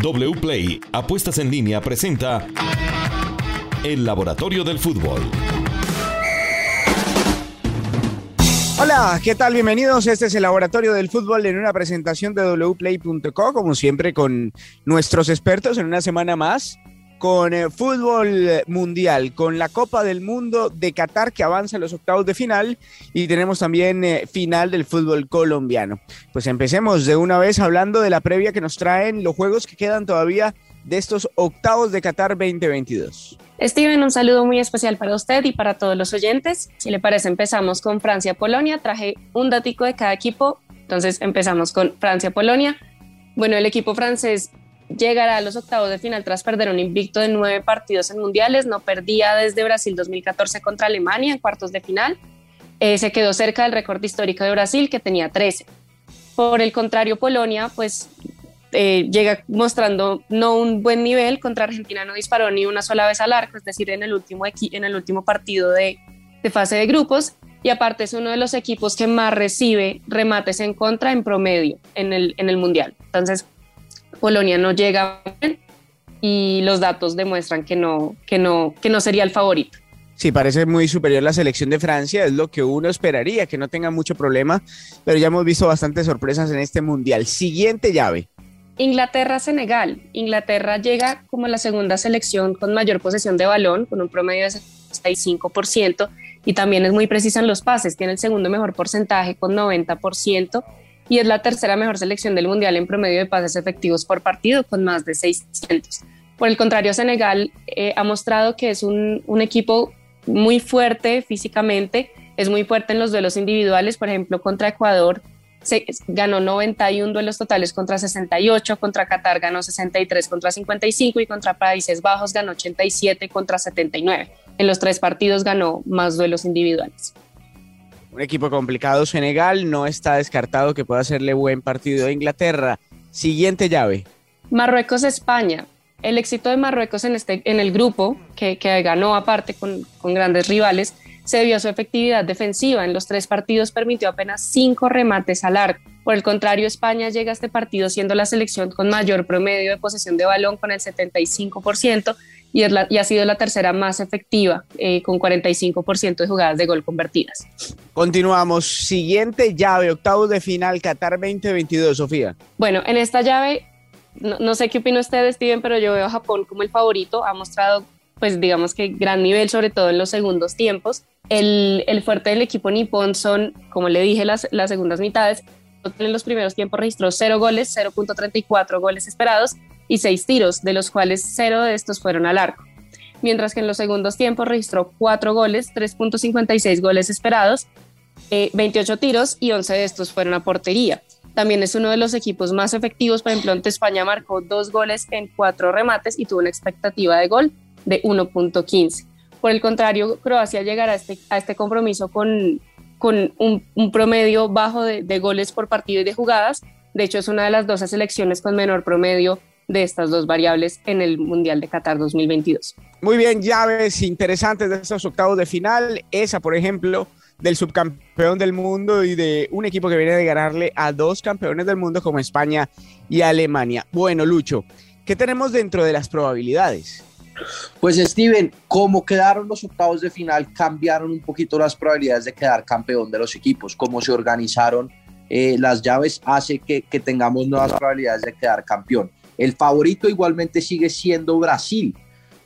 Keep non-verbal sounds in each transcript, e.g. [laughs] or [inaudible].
WPLAY Apuestas en línea presenta El Laboratorio del Fútbol. Hola, ¿qué tal? Bienvenidos. Este es el Laboratorio del Fútbol en una presentación de wplay.co, como siempre con nuestros expertos en una semana más con eh, fútbol mundial, con la Copa del Mundo de Qatar que avanza a los octavos de final y tenemos también eh, final del fútbol colombiano. Pues empecemos de una vez hablando de la previa que nos traen los juegos que quedan todavía de estos octavos de Qatar 2022. Steven, un saludo muy especial para usted y para todos los oyentes. Si le parece, empezamos con Francia-Polonia. Traje un datico de cada equipo. Entonces empezamos con Francia-Polonia. Bueno, el equipo francés llegará a los octavos de final tras perder un invicto de nueve partidos en mundiales. No perdía desde Brasil 2014 contra Alemania en cuartos de final. Eh, se quedó cerca del récord histórico de Brasil que tenía 13. Por el contrario, Polonia pues eh, llega mostrando no un buen nivel. Contra Argentina no disparó ni una sola vez al arco, es decir, en el último, en el último partido de, de fase de grupos. Y aparte es uno de los equipos que más recibe remates en contra en promedio en el, en el Mundial. Entonces, Polonia no llega y los datos demuestran que no, que no, que no sería el favorito. Sí, parece muy superior la selección de Francia, es lo que uno esperaría, que no tenga mucho problema, pero ya hemos visto bastantes sorpresas en este mundial. Siguiente llave. Inglaterra-Senegal. Inglaterra llega como la segunda selección con mayor posesión de balón, con un promedio de 65%, y también es muy precisa en los pases, tiene el segundo mejor porcentaje con 90%, y es la tercera mejor selección del Mundial en promedio de pases efectivos por partido, con más de 600. Por el contrario, Senegal eh, ha mostrado que es un, equipo muy fuerte físicamente, es muy fuerte en los duelos individuales, por ejemplo, contra Ecuador se, ganó 91 duelos totales contra 68, contra Qatar ganó 63 contra 55 y contra Países Bajos ganó 87 contra 79. En los tres partidos ganó más duelos individuales un equipo complicado. Senegal no está descartado que pueda hacerle buen partido a Inglaterra. Siguiente llave. Marruecos-España. El éxito de Marruecos en, este, en el grupo, que, que ganó aparte con, con grandes rivales, se debió a su efectividad defensiva. En los tres partidos permitió apenas cinco remates al arco. Por el contrario, España llega a este partido siendo la selección con mayor promedio de posesión de balón con el 75% y, ha sido la tercera más efectiva, eh, con 45% de jugadas de gol convertidas. Continuamos. Siguiente llave, octavos de final, Qatar 2022, Sofía. Bueno, en esta llave, no, sé qué opina usted, Steven, pero yo veo a Japón como el favorito. Ha mostrado, pues digamos que gran nivel, sobre todo en los segundos tiempos. El, fuerte del equipo nipón son, como le dije, las, las segundas mitades. En los primeros tiempos registró 0 goles, 0.34 goles esperados y seis tiros, de los cuales cero de estos fueron al arco. Mientras que en los segundos tiempos registró cuatro goles, 3.56 goles esperados, 28 eh, tiros y 11 de estos fueron a portería. También es uno de los equipos más efectivos, por ejemplo, ante España marcó dos goles en cuatro remates y tuvo una expectativa de gol de 1.15. Por el contrario, Croacia llegará a este, este compromiso con, con un, promedio bajo de, de goles por partido y de jugadas. De hecho, es una de las dos selecciones con menor promedio de estas dos variables en el Mundial de Qatar 2022. Muy bien, llaves interesantes de estos octavos de final. Esa, por ejemplo, del subcampeón del mundo y de un equipo que viene de ganarle a dos campeones del mundo como España y Alemania. Bueno, Lucho, ¿qué tenemos dentro de las probabilidades? Pues Steven, como quedaron los octavos de final, cambiaron un poquito las probabilidades de quedar campeón de los equipos, cómo se organizaron eh, las llaves hace que, que tengamos nuevas probabilidades de quedar campeón. El favorito igualmente sigue siendo Brasil,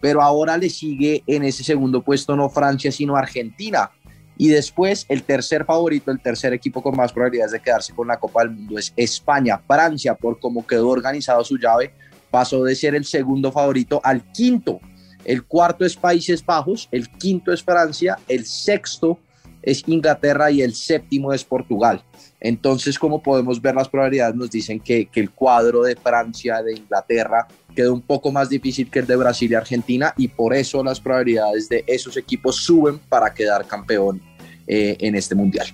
pero ahora le sigue en ese segundo puesto no Francia, sino Argentina. Y después el tercer favorito, el tercer equipo con más probabilidades de quedarse con la Copa del Mundo es España. Francia, por cómo quedó organizado su llave, pasó de ser el segundo favorito al quinto. El cuarto es Países Bajos, el quinto es Francia, el sexto es Inglaterra y el séptimo es Portugal. Entonces, como podemos ver, las probabilidades nos dicen que, el cuadro de Francia, de Inglaterra, quedó un poco más difícil que el de Brasil y Argentina y por eso las probabilidades de esos equipos suben para quedar campeón eh, en este mundial.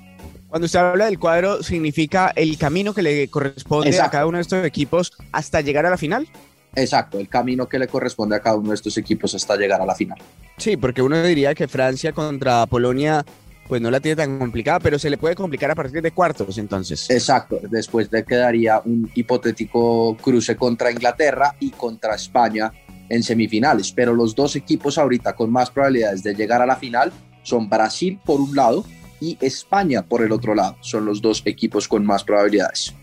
Cuando usted habla del cuadro, ¿significa el camino que le corresponde a cada uno de estos equipos hasta llegar a la final? Exacto, el camino que le corresponde a cada uno de estos equipos hasta llegar a la final. Sí, porque uno diría que Francia contra Polonia pues no la tiene tan complicada, pero se le puede complicar a partir de cuartos entonces. Exacto, después le quedaría un hipotético cruce contra Inglaterra y contra España en semifinales, pero los dos equipos ahorita con más probabilidades de llegar a la final son Brasil por un lado y España por el otro lado, son los dos equipos con más probabilidades.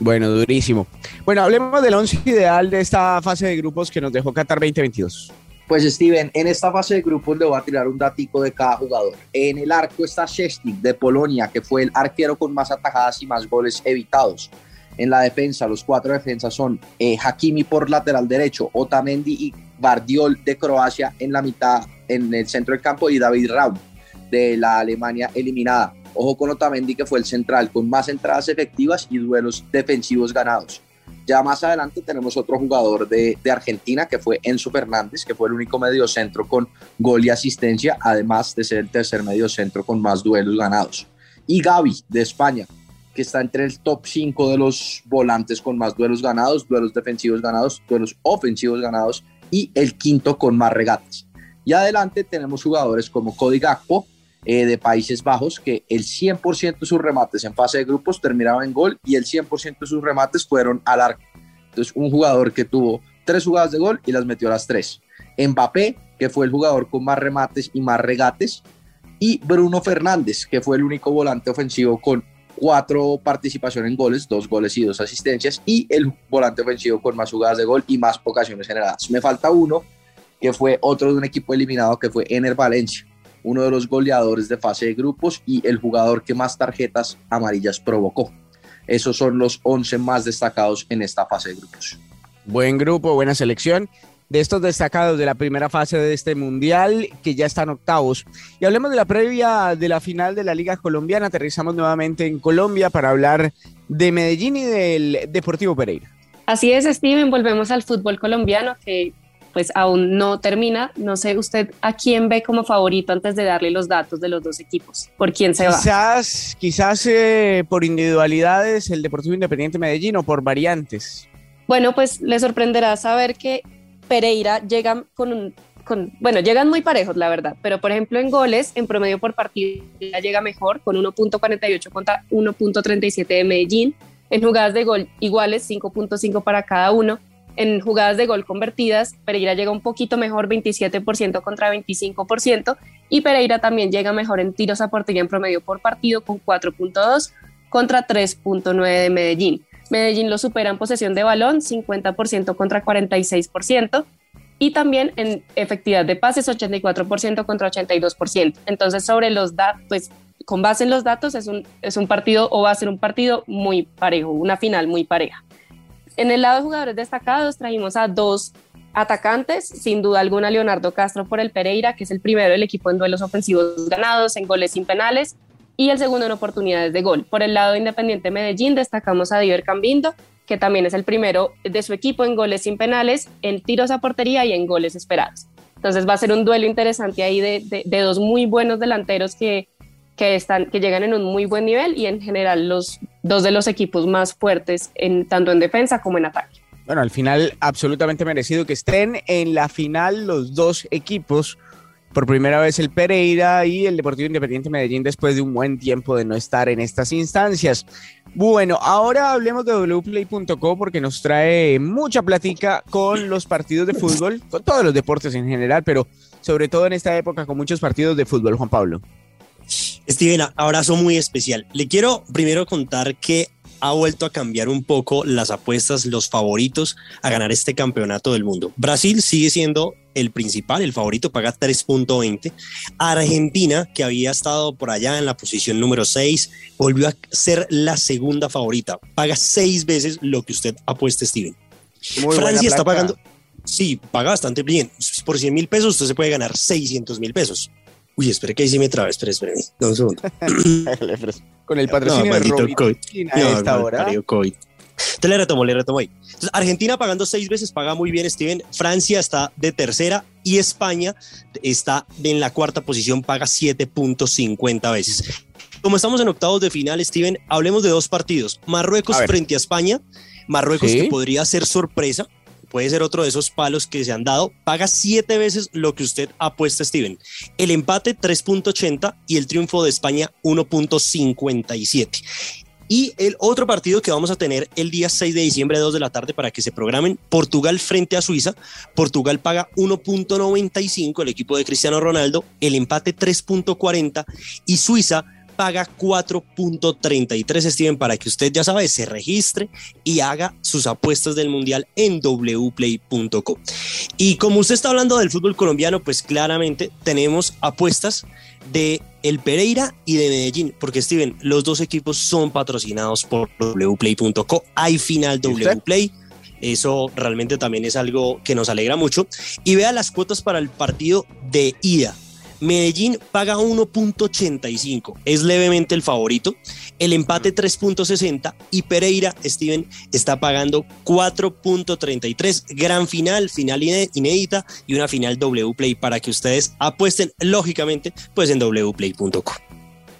Bueno, durísimo. Bueno, hablemos del once ideal de esta fase de grupos que nos dejó Qatar 2022. Pues Steven, en esta fase de grupos le voy a tirar un datico de cada jugador. En el arco está Szczesnik de Polonia, que fue el arquero con más atajadas y más goles evitados. En la defensa, los cuatro defensas son eh, Hakimi por lateral derecho, Otamendi y Bardiol de Croacia en la mitad, en el centro del campo, y David Raum de la Alemania eliminada. Ojo con Otamendi, que fue el central con más entradas efectivas y duelos defensivos ganados. Ya más adelante tenemos otro jugador de, Argentina que fue Enzo Fernández, que fue el único mediocentro con gol y asistencia, además de ser el tercer mediocentro con más duelos ganados. Y Gaby de España, que está entre el top 5 de los volantes con más duelos ganados, duelos defensivos ganados, duelos ofensivos ganados y el quinto con más regates. Y adelante tenemos jugadores como Cody Gakpo, eh, de Países Bajos, que el 100% de sus remates en fase de grupos terminaban en gol y el 100% de sus remates fueron al arco. Entonces, un jugador que tuvo tres jugadas de gol y las metió a las tres. Mbappé, que fue el jugador con más remates y más regates, y Bruno Fernández, que fue el único volante ofensivo con cuatro participaciones en goles, dos goles y dos asistencias, y el volante ofensivo con más jugadas de gol y más ocasiones generadas. Me falta uno, que fue otro de un equipo eliminado, que fue Ener Valencia, uno de los goleadores de fase de grupos y el jugador que más tarjetas amarillas provocó. Esos son los 11 más destacados en esta fase de grupos. Buen grupo, buena selección de estos destacados de la primera fase de este mundial que ya están octavos. Y hablemos de la previa de la final de la Liga Colombiana. Aterrizamos nuevamente en Colombia para hablar de Medellín y del Deportivo Pereira. Así es, Steven. Volvemos al fútbol colombiano que pues aún no termina. No sé usted a quién ve como favorito antes de darle los datos de los dos equipos. ¿Por quién se quizás, va? Quizás eh, por individualidades el Deportivo Independiente Medellín o por variantes. Bueno, pues le sorprenderá saber que Pereira llega con un con, bueno, llegan muy parejos, la verdad, pero por ejemplo en goles, en promedio por partido, llega mejor con 1.48 contra 1.37 de Medellín. En jugadas de gol iguales, 5.5 para cada uno en jugadas de gol convertidas, Pereira llega un poquito mejor, 27% contra 25%, y Pereira también llega mejor en tiros a portería en promedio por partido con 4.2 contra 3.9 de Medellín. Medellín lo supera en posesión de balón, 50% contra 46%, y también en efectividad de pases, 84% contra 82%. Entonces, sobre los datos, pues con base en los datos, es un, es un partido o va a ser un partido muy parejo, una final muy pareja. En el lado de jugadores destacados trajimos a dos atacantes, sin duda alguna Leonardo Castro por el Pereira, que es el primero del equipo en duelos ofensivos ganados, en goles sin penales, y el segundo en oportunidades de gol. Por el lado de Independiente Medellín destacamos a Diver Cambindo, que también es el primero de su equipo en goles sin penales, en tiros a portería y en goles esperados. Entonces va a ser un duelo interesante ahí de, de dos muy buenos delanteros que que, están, que llegan en un muy buen nivel y en general los dos de los equipos más fuertes en, tanto en defensa como en ataque. Bueno, al final absolutamente merecido que estén en la final los dos equipos. Por primera vez el Pereira y el Deportivo Independiente Medellín después de un buen tiempo de no estar en estas instancias. Bueno, ahora hablemos de wplay.co porque nos trae mucha plática con los partidos de fútbol, con todos los deportes en general, pero sobre todo en esta época con muchos partidos de fútbol, Juan Pablo. Steven, abrazo muy especial. Le quiero primero contar que ha vuelto a cambiar un poco las apuestas, los favoritos a ganar este campeonato del mundo. Brasil sigue siendo el principal, el favorito, paga 3.20. Argentina, que había estado por allá en la posición número 6, volvió a ser la segunda favorita, paga seis veces lo que usted apuesta, Steven. Francia está pagando, sí, paga bastante bien. Por 100 mil pesos usted se puede ganar 600 mil pesos. Uy, espere que ahí sí me traba, espere, espere. un segundo. [laughs] Con el patrocinio no, de COVID. a esta hora. COVID. Entonces le retomo, le retomo ahí. Entonces, Argentina pagando seis veces, paga muy bien, Steven. Francia está de tercera y España está en la cuarta posición, paga 7.50 veces. Como estamos en octavos de final, Steven, hablemos de dos partidos. Marruecos frente a España. Marruecos que podría ser sorpresa puede ser otro de esos palos que se han dado, paga siete veces lo que usted apuesta, Steven. El empate 3.80 y el triunfo de España 1.57. Y el otro partido que vamos a tener el día 6 de diciembre, 2 de la tarde, para que se programen, Portugal frente a Suiza. Portugal paga 1.95, el equipo de Cristiano Ronaldo, el empate 3.40 y Suiza paga 4.33, Steven, para que usted ya sabe, se registre y haga sus apuestas del Mundial en wplay.com. Y como usted está hablando del fútbol colombiano, pues claramente tenemos apuestas de el Pereira y de Medellín, porque Steven, los dos equipos son patrocinados por wplay.co. Hay final wplay. Eso realmente también es algo que nos alegra mucho. Y vea las cuotas para el partido de ida. Medellín paga 1.85, es levemente el favorito. El empate 3.60 y Pereira, Steven, está pagando 4.33. Gran final, final inédita y una final W Play para que ustedes apuesten, lógicamente, pues en wplay.com.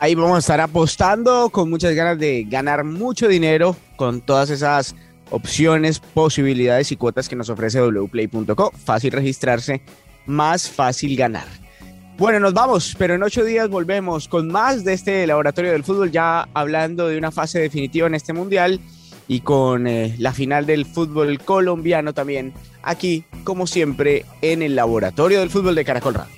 Ahí vamos a estar apostando con muchas ganas de ganar mucho dinero con todas esas opciones, posibilidades y cuotas que nos ofrece wplay.co. Fácil registrarse, más fácil ganar. Bueno, nos vamos, pero en ocho días volvemos con más de este laboratorio del fútbol, ya hablando de una fase definitiva en este mundial y con eh, la final del fútbol colombiano también, aquí, como siempre, en el laboratorio del fútbol de Caracol Radio.